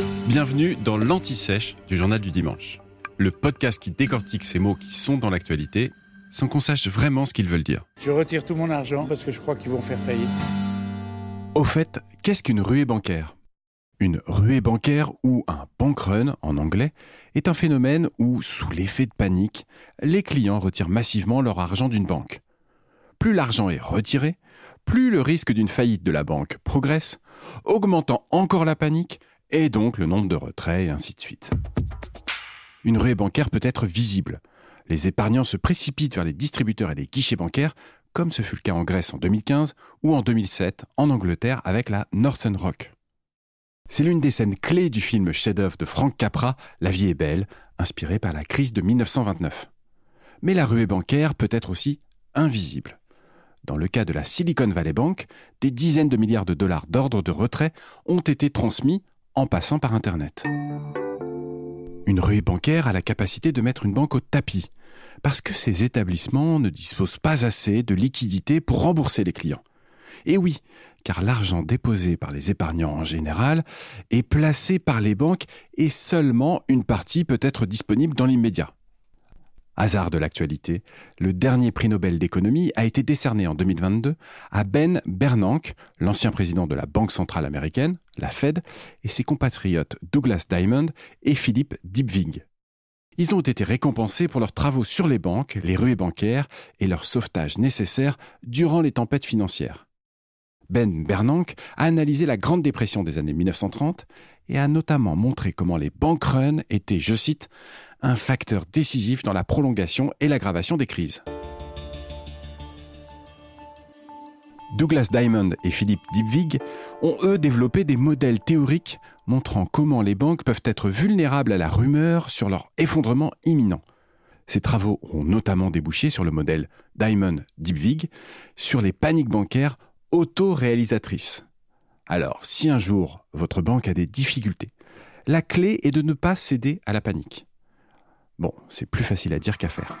Bienvenue dans l'Anti-Sèche du Journal du Dimanche, le podcast qui décortique ces mots qui sont dans l'actualité sans qu'on sache vraiment ce qu'ils veulent dire. Je retire tout mon argent parce que je crois qu'ils vont faire faillite. Au fait, qu'est-ce qu'une ruée bancaire? Une ruée bancaire ou un bank run en anglais est un phénomène où, sous l'effet de panique, les clients retirent massivement leur argent d'une banque. Plus l'argent est retiré, plus le risque d'une faillite de la banque progresse, augmentant encore la panique et donc le nombre de retraits et ainsi de suite. Une ruée bancaire peut être visible. Les épargnants se précipitent vers les distributeurs et les guichets bancaires, comme ce fut le cas en Grèce en 2015 ou en 2007 en Angleterre avec la Northern Rock. C'est l'une des scènes clés du film chef-d'œuvre de Frank Capra, La vie est belle, inspiré par la crise de 1929. Mais la ruée bancaire peut être aussi invisible. Dans le cas de la Silicon Valley Bank, des dizaines de milliards de dollars d'ordre de retrait ont été transmis en passant par Internet. Une ruée bancaire a la capacité de mettre une banque au tapis, parce que ces établissements ne disposent pas assez de liquidités pour rembourser les clients. Et oui, car l'argent déposé par les épargnants en général est placé par les banques et seulement une partie peut être disponible dans l'immédiat. Hasard de l'actualité, le dernier prix Nobel d'économie a été décerné en 2022 à Ben Bernanke, l'ancien président de la Banque centrale américaine, la Fed, et ses compatriotes Douglas Diamond et Philippe Dybvig. Ils ont été récompensés pour leurs travaux sur les banques, les ruées bancaires et leur sauvetage nécessaire durant les tempêtes financières. Ben Bernanke a analysé la Grande Dépression des années 1930 et a notamment montré comment les bank runs étaient, je cite, un facteur décisif dans la prolongation et l'aggravation des crises. Douglas Diamond et Philippe Dybvig ont eux développé des modèles théoriques montrant comment les banques peuvent être vulnérables à la rumeur sur leur effondrement imminent. Ces travaux ont notamment débouché sur le modèle Diamond-Dybvig sur les paniques bancaires auto-réalisatrices. Alors, si un jour votre banque a des difficultés, la clé est de ne pas céder à la panique. Bon, c'est plus facile à dire qu'à faire.